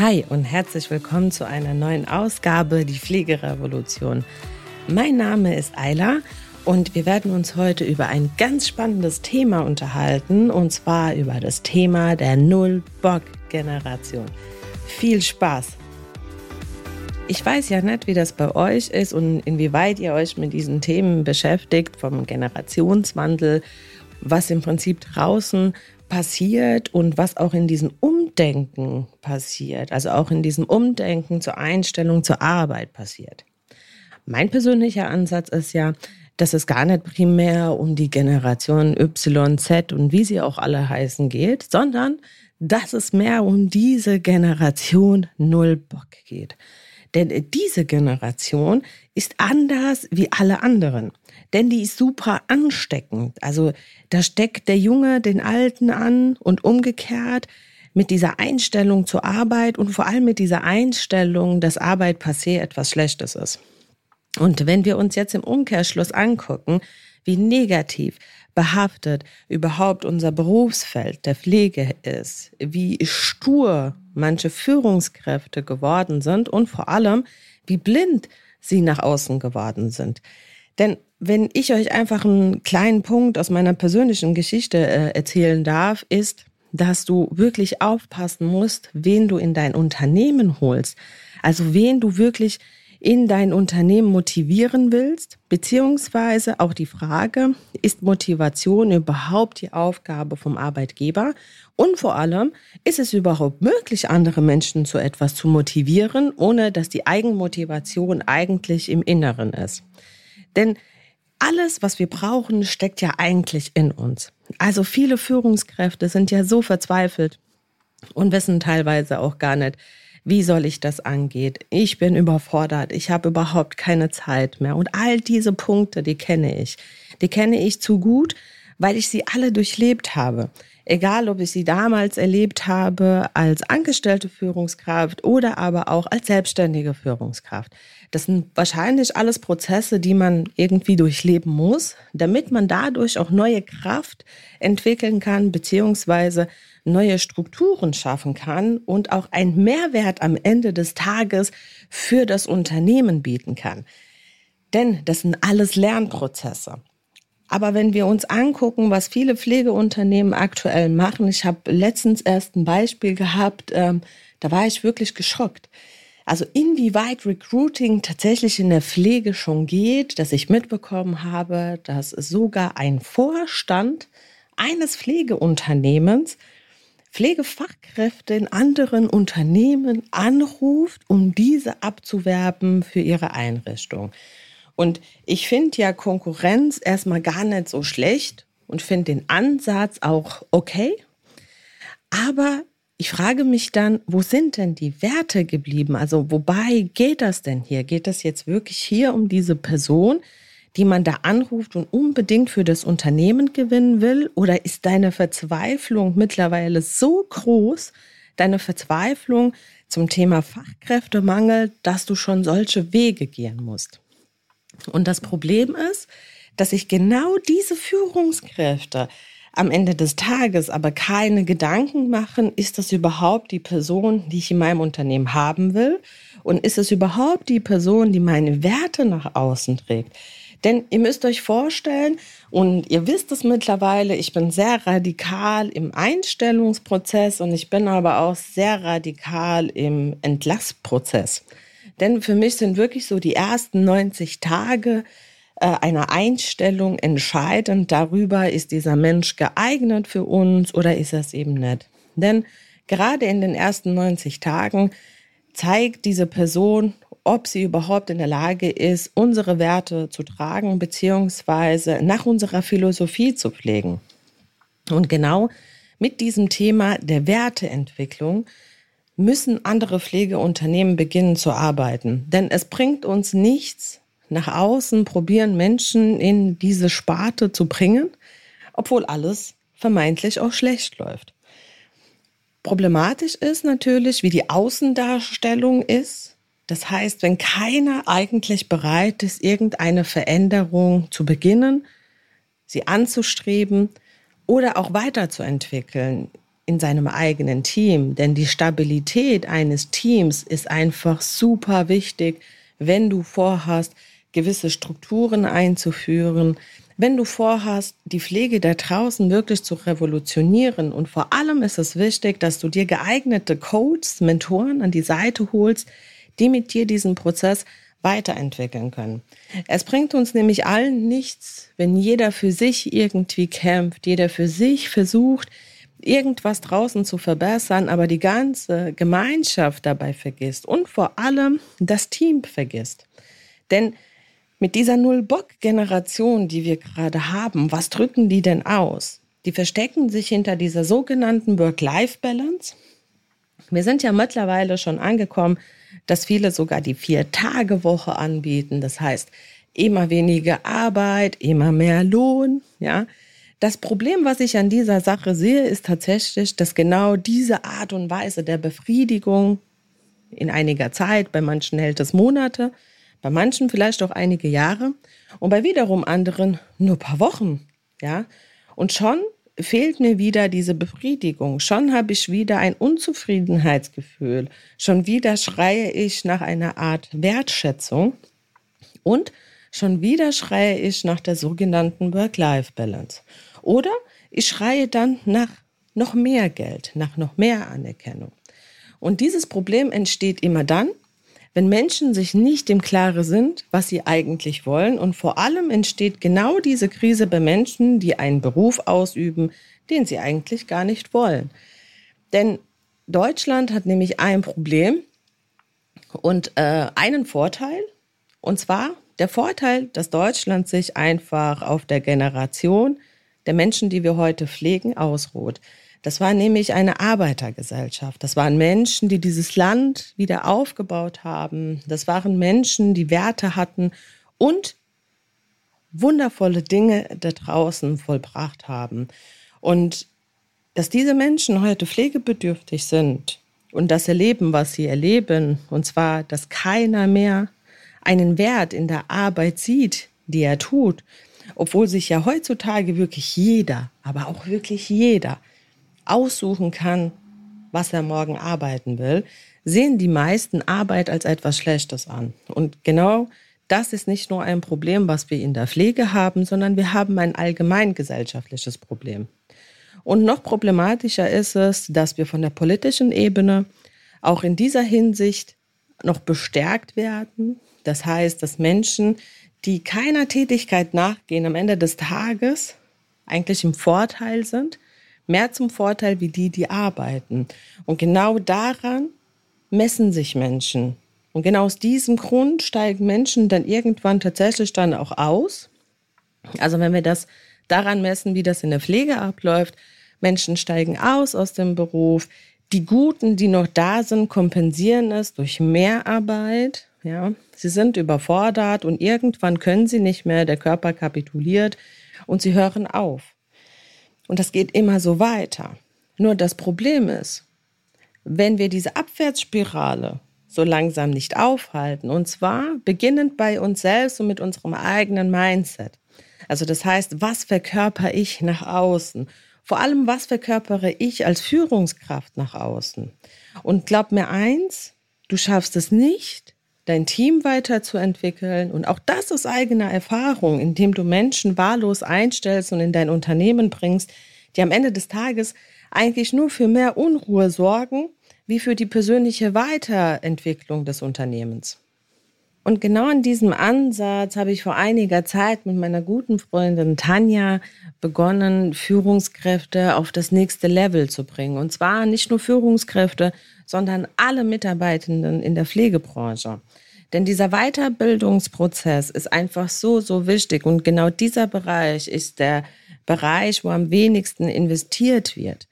Hi und herzlich willkommen zu einer neuen Ausgabe Die Pflegerevolution. Mein Name ist Ayla und wir werden uns heute über ein ganz spannendes Thema unterhalten und zwar über das Thema der Null-Bock-Generation. Viel Spaß! Ich weiß ja nicht, wie das bei euch ist und inwieweit ihr euch mit diesen Themen beschäftigt, vom Generationswandel, was im Prinzip draußen passiert und was auch in diesem Umdenken passiert, also auch in diesem Umdenken zur Einstellung zur Arbeit passiert. Mein persönlicher Ansatz ist ja, dass es gar nicht primär um die Generation Y, Z und wie sie auch alle heißen geht, sondern dass es mehr um diese Generation Null Bock geht. Denn diese Generation ist anders wie alle anderen. Denn die ist super ansteckend. Also da steckt der Junge den Alten an und umgekehrt mit dieser Einstellung zur Arbeit und vor allem mit dieser Einstellung, dass Arbeit passé etwas Schlechtes ist. Und wenn wir uns jetzt im Umkehrschluss angucken, wie negativ behaftet überhaupt unser Berufsfeld der Pflege ist, wie stur manche Führungskräfte geworden sind und vor allem, wie blind sie nach außen geworden sind. Denn wenn ich euch einfach einen kleinen Punkt aus meiner persönlichen Geschichte äh, erzählen darf, ist, dass du wirklich aufpassen musst, wen du in dein Unternehmen holst. Also wen du wirklich in dein Unternehmen motivieren willst, beziehungsweise auch die Frage, ist Motivation überhaupt die Aufgabe vom Arbeitgeber? Und vor allem, ist es überhaupt möglich, andere Menschen zu etwas zu motivieren, ohne dass die Eigenmotivation eigentlich im Inneren ist? Denn alles, was wir brauchen, steckt ja eigentlich in uns. Also viele Führungskräfte sind ja so verzweifelt und wissen teilweise auch gar nicht, wie soll ich das angehen? Ich bin überfordert, ich habe überhaupt keine Zeit mehr. Und all diese Punkte, die kenne ich. Die kenne ich zu gut, weil ich sie alle durchlebt habe. Egal, ob ich sie damals erlebt habe als angestellte Führungskraft oder aber auch als selbstständige Führungskraft. Das sind wahrscheinlich alles Prozesse, die man irgendwie durchleben muss, damit man dadurch auch neue Kraft entwickeln kann, beziehungsweise neue Strukturen schaffen kann und auch einen Mehrwert am Ende des Tages für das Unternehmen bieten kann. Denn das sind alles Lernprozesse. Aber wenn wir uns angucken, was viele Pflegeunternehmen aktuell machen, ich habe letztens erst ein Beispiel gehabt, ähm, da war ich wirklich geschockt. Also inwieweit Recruiting tatsächlich in der Pflege schon geht, dass ich mitbekommen habe, dass sogar ein Vorstand eines Pflegeunternehmens Pflegefachkräfte in anderen Unternehmen anruft, um diese abzuwerben für ihre Einrichtung. Und ich finde ja Konkurrenz erstmal gar nicht so schlecht und finde den Ansatz auch okay. Aber ich frage mich dann, wo sind denn die Werte geblieben? Also wobei geht das denn hier? Geht es jetzt wirklich hier um diese Person, die man da anruft und unbedingt für das Unternehmen gewinnen will? Oder ist deine Verzweiflung mittlerweile so groß, deine Verzweiflung zum Thema Fachkräftemangel, dass du schon solche Wege gehen musst? Und das Problem ist, dass sich genau diese Führungskräfte am Ende des Tages aber keine Gedanken machen, ist das überhaupt die Person, die ich in meinem Unternehmen haben will? Und ist es überhaupt die Person, die meine Werte nach außen trägt? Denn ihr müsst euch vorstellen, und ihr wisst es mittlerweile, ich bin sehr radikal im Einstellungsprozess und ich bin aber auch sehr radikal im Entlassprozess. Denn für mich sind wirklich so die ersten 90 Tage einer Einstellung entscheidend darüber, ist dieser Mensch geeignet für uns oder ist es eben nicht. Denn gerade in den ersten 90 Tagen zeigt diese Person ob sie überhaupt in der Lage ist, unsere Werte zu tragen, beziehungsweise nach unserer Philosophie zu pflegen. Und genau mit diesem Thema der Werteentwicklung müssen andere Pflegeunternehmen beginnen zu arbeiten. Denn es bringt uns nichts, nach außen probieren Menschen in diese Sparte zu bringen, obwohl alles vermeintlich auch schlecht läuft. Problematisch ist natürlich, wie die Außendarstellung ist das heißt, wenn keiner eigentlich bereit ist, irgendeine Veränderung zu beginnen, sie anzustreben oder auch weiterzuentwickeln, in seinem eigenen Team. Denn die Stabilität eines Teams ist einfach super wichtig, wenn du vorhast, gewisse Strukturen einzuführen, wenn du vorhast, die Pflege da draußen wirklich zu revolutionieren. Und vor allem ist es wichtig, dass du dir geeignete Coaches, Mentoren an die Seite holst, die mit dir diesen Prozess weiterentwickeln können. Es bringt uns nämlich allen nichts, wenn jeder für sich irgendwie kämpft, jeder für sich versucht, irgendwas draußen zu verbessern, aber die ganze Gemeinschaft dabei vergisst und vor allem das Team vergisst. Denn mit dieser Null-Bock-Generation, die wir gerade haben, was drücken die denn aus? Die verstecken sich hinter dieser sogenannten Work-Life-Balance. Wir sind ja mittlerweile schon angekommen, dass viele sogar die Vier-Tage-Woche anbieten. Das heißt, immer weniger Arbeit, immer mehr Lohn, ja. Das Problem, was ich an dieser Sache sehe, ist tatsächlich, dass genau diese Art und Weise der Befriedigung in einiger Zeit, bei manchen hält es Monate, bei manchen vielleicht auch einige Jahre und bei wiederum anderen nur paar Wochen, ja. Und schon fehlt mir wieder diese Befriedigung. Schon habe ich wieder ein Unzufriedenheitsgefühl. Schon wieder schreie ich nach einer Art Wertschätzung. Und schon wieder schreie ich nach der sogenannten Work-Life-Balance. Oder ich schreie dann nach noch mehr Geld, nach noch mehr Anerkennung. Und dieses Problem entsteht immer dann, wenn Menschen sich nicht im Klaren sind, was sie eigentlich wollen. Und vor allem entsteht genau diese Krise bei Menschen, die einen Beruf ausüben, den sie eigentlich gar nicht wollen. Denn Deutschland hat nämlich ein Problem und äh, einen Vorteil. Und zwar der Vorteil, dass Deutschland sich einfach auf der Generation der Menschen, die wir heute pflegen, ausruht. Das war nämlich eine Arbeitergesellschaft. Das waren Menschen, die dieses Land wieder aufgebaut haben. Das waren Menschen, die Werte hatten und wundervolle Dinge da draußen vollbracht haben. Und dass diese Menschen heute pflegebedürftig sind und das erleben, was sie erleben, und zwar, dass keiner mehr einen Wert in der Arbeit sieht, die er tut, obwohl sich ja heutzutage wirklich jeder, aber auch wirklich jeder aussuchen kann, was er morgen arbeiten will, sehen die meisten Arbeit als etwas Schlechtes an. Und genau das ist nicht nur ein Problem, was wir in der Pflege haben, sondern wir haben ein allgemein gesellschaftliches Problem. Und noch problematischer ist es, dass wir von der politischen Ebene auch in dieser Hinsicht noch bestärkt werden. Das heißt, dass Menschen, die keiner Tätigkeit nachgehen, am Ende des Tages eigentlich im Vorteil sind, mehr zum Vorteil wie die, die arbeiten. Und genau daran messen sich Menschen. Und genau aus diesem Grund steigen Menschen dann irgendwann tatsächlich dann auch aus. Also wenn wir das daran messen, wie das in der Pflege abläuft, Menschen steigen aus aus dem Beruf. Die Guten, die noch da sind, kompensieren es durch Mehrarbeit. Ja, sie sind überfordert und irgendwann können sie nicht mehr. Der Körper kapituliert und sie hören auf. Und das geht immer so weiter. Nur das Problem ist, wenn wir diese Abwärtsspirale so langsam nicht aufhalten, und zwar beginnend bei uns selbst und mit unserem eigenen Mindset. Also das heißt, was verkörper ich nach außen? Vor allem, was verkörpere ich als Führungskraft nach außen? Und glaub mir eins, du schaffst es nicht, dein Team weiterzuentwickeln. Und auch das ist eigener Erfahrung, indem du Menschen wahllos einstellst und in dein Unternehmen bringst, die am Ende des Tages eigentlich nur für mehr Unruhe sorgen, wie für die persönliche Weiterentwicklung des Unternehmens. Und genau an diesem Ansatz habe ich vor einiger Zeit mit meiner guten Freundin Tanja begonnen, Führungskräfte auf das nächste Level zu bringen. Und zwar nicht nur Führungskräfte, sondern alle Mitarbeitenden in der Pflegebranche. Denn dieser Weiterbildungsprozess ist einfach so, so wichtig. Und genau dieser Bereich ist der Bereich, wo am wenigsten investiert wird.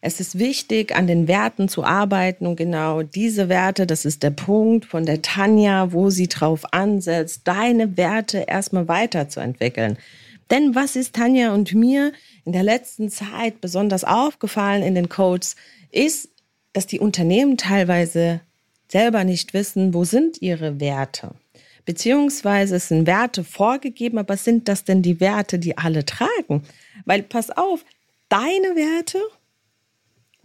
Es ist wichtig, an den Werten zu arbeiten und genau diese Werte, das ist der Punkt von der Tanja, wo sie drauf ansetzt, deine Werte erstmal weiterzuentwickeln. Denn was ist Tanja und mir in der letzten Zeit besonders aufgefallen in den Codes, ist, dass die Unternehmen teilweise selber nicht wissen, wo sind ihre Werte. Beziehungsweise es sind Werte vorgegeben, aber sind das denn die Werte, die alle tragen? Weil pass auf, deine Werte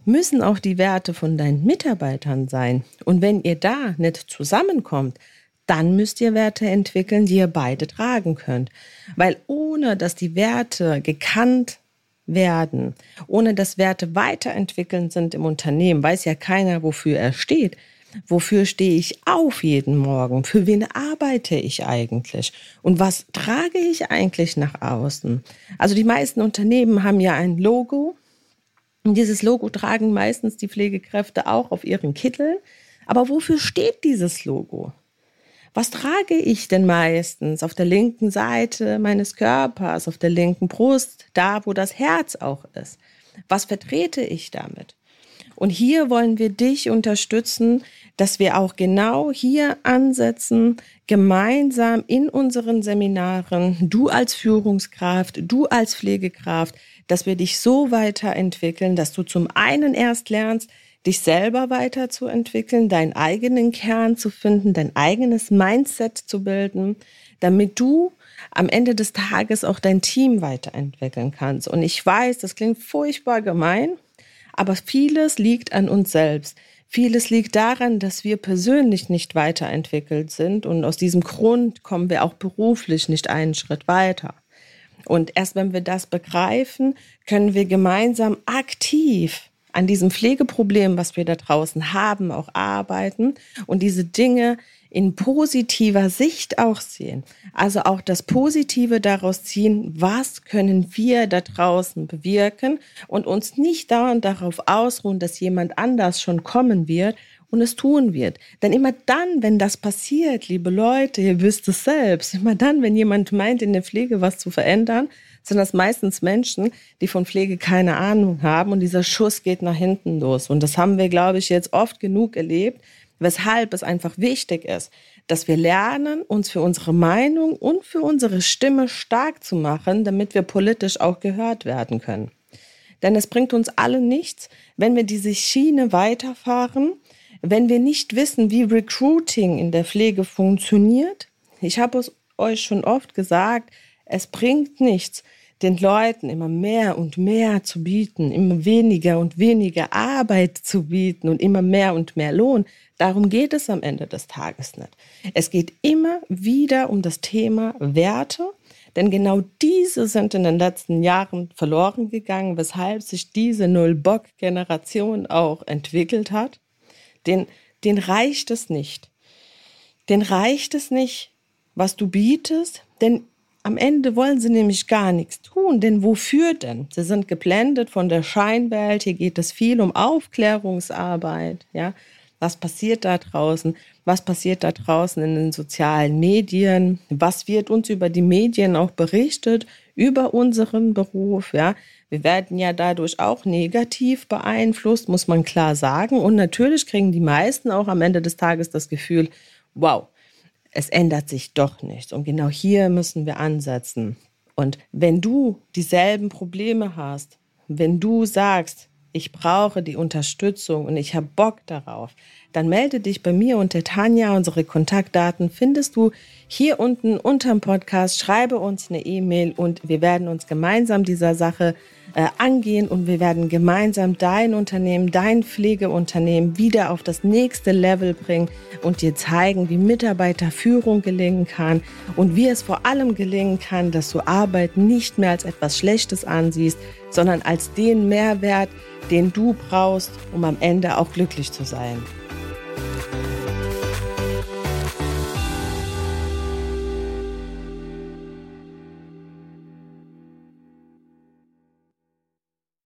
müssen auch die Werte von deinen Mitarbeitern sein. Und wenn ihr da nicht zusammenkommt, dann müsst ihr Werte entwickeln, die ihr beide tragen könnt. Weil ohne dass die Werte gekannt werden, ohne dass Werte weiterentwickeln sind im Unternehmen, weiß ja keiner, wofür er steht. Wofür stehe ich auf jeden Morgen? Für wen arbeite ich eigentlich? Und was trage ich eigentlich nach außen? Also die meisten Unternehmen haben ja ein Logo. Und dieses Logo tragen meistens die Pflegekräfte auch auf ihren Kittel. Aber wofür steht dieses Logo? Was trage ich denn meistens auf der linken Seite meines Körpers, auf der linken Brust, da wo das Herz auch ist? Was vertrete ich damit? Und hier wollen wir dich unterstützen, dass wir auch genau hier ansetzen, gemeinsam in unseren Seminaren, du als Führungskraft, du als Pflegekraft, dass wir dich so weiterentwickeln, dass du zum einen erst lernst, dich selber weiterzuentwickeln, deinen eigenen Kern zu finden, dein eigenes Mindset zu bilden, damit du am Ende des Tages auch dein Team weiterentwickeln kannst. Und ich weiß, das klingt furchtbar gemein, aber vieles liegt an uns selbst. Vieles liegt daran, dass wir persönlich nicht weiterentwickelt sind und aus diesem Grund kommen wir auch beruflich nicht einen Schritt weiter. Und erst wenn wir das begreifen, können wir gemeinsam aktiv an diesem Pflegeproblem, was wir da draußen haben, auch arbeiten und diese Dinge in positiver Sicht auch sehen. Also auch das Positive daraus ziehen, was können wir da draußen bewirken und uns nicht dauernd darauf ausruhen, dass jemand anders schon kommen wird und es tun wird. Denn immer dann, wenn das passiert, liebe Leute, ihr wisst es selbst, immer dann, wenn jemand meint, in der Pflege was zu verändern, sind das meistens Menschen, die von Pflege keine Ahnung haben und dieser Schuss geht nach hinten los. Und das haben wir, glaube ich, jetzt oft genug erlebt, weshalb es einfach wichtig ist, dass wir lernen, uns für unsere Meinung und für unsere Stimme stark zu machen, damit wir politisch auch gehört werden können. Denn es bringt uns alle nichts, wenn wir diese Schiene weiterfahren, wenn wir nicht wissen, wie Recruiting in der Pflege funktioniert. Ich habe es euch schon oft gesagt, es bringt nichts, den Leuten immer mehr und mehr zu bieten, immer weniger und weniger Arbeit zu bieten und immer mehr und mehr Lohn. Darum geht es am Ende des Tages nicht. Es geht immer wieder um das Thema Werte, denn genau diese sind in den letzten Jahren verloren gegangen, weshalb sich diese Null-Bock-Generation auch entwickelt hat. Den, den reicht es nicht. Den reicht es nicht, was du bietest, denn am Ende wollen sie nämlich gar nichts tun, denn wofür denn? Sie sind geblendet von der Scheinwelt. Hier geht es viel um Aufklärungsarbeit. Ja, was passiert da draußen? Was passiert da draußen in den sozialen Medien? Was wird uns über die Medien auch berichtet über unseren Beruf? Ja, wir werden ja dadurch auch negativ beeinflusst, muss man klar sagen. Und natürlich kriegen die meisten auch am Ende des Tages das Gefühl, wow, es ändert sich doch nichts. Und genau hier müssen wir ansetzen. Und wenn du dieselben Probleme hast, wenn du sagst, ich brauche die Unterstützung und ich habe Bock darauf, dann melde dich bei mir unter Tanja. Unsere Kontaktdaten findest du hier unten unterm Podcast. Schreibe uns eine E-Mail und wir werden uns gemeinsam dieser Sache äh, angehen und wir werden gemeinsam dein Unternehmen, dein Pflegeunternehmen wieder auf das nächste Level bringen und dir zeigen, wie Mitarbeiterführung gelingen kann und wie es vor allem gelingen kann, dass du Arbeit nicht mehr als etwas Schlechtes ansiehst, sondern als den Mehrwert, den du brauchst, um am Ende auch glücklich zu sein.